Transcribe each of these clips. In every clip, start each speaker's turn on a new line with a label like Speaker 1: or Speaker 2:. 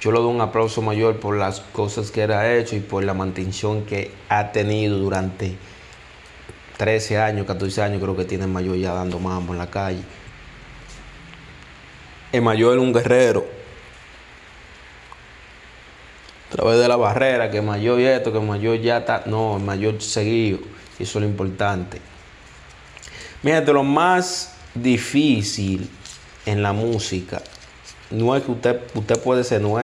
Speaker 1: yo le doy un aplauso mayor por las cosas que él ha hecho y por la mantención que ha tenido durante 13 años, 14 años, creo que tiene el mayor ya dando mambo en la calle. El mayor es un guerrero. A través de la barrera, que mayor y esto, que mayor ya está. No, el mayor seguido. Eso es lo importante. Mira, lo más difícil en la música no es que usted, usted puede ser nuevo.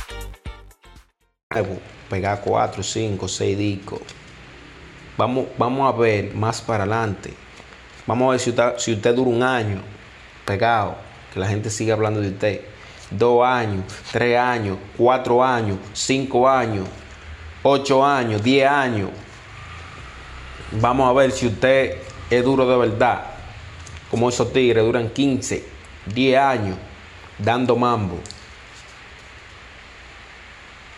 Speaker 1: Pegar cuatro, cinco, seis discos. Vamos, vamos a ver más para adelante. Vamos a ver si usted, si usted dura un año pegado, que la gente siga hablando de usted. Dos años, tres años, cuatro años, cinco años, ocho años, diez años. Vamos a ver si usted es duro de verdad. Como esos tigres duran 15, 10 años dando mambo.